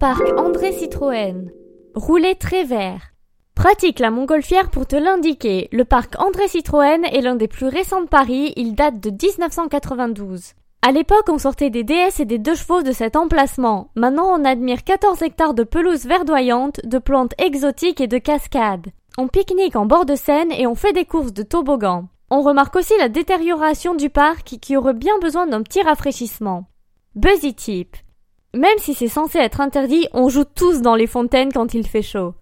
Parc André Citroën. Rouler très vert. Pratique la montgolfière pour te l'indiquer. Le parc André Citroën est l'un des plus récents de Paris, il date de 1992. À l'époque, on sortait des DS et des deux chevaux de cet emplacement. Maintenant, on admire 14 hectares de pelouse verdoyante, de plantes exotiques et de cascades. On pique-nique en bord de Seine et on fait des courses de toboggan. On remarque aussi la détérioration du parc qui aurait bien besoin d'un petit rafraîchissement. Buzzy Tip. Même si c'est censé être interdit, on joue tous dans les fontaines quand il fait chaud.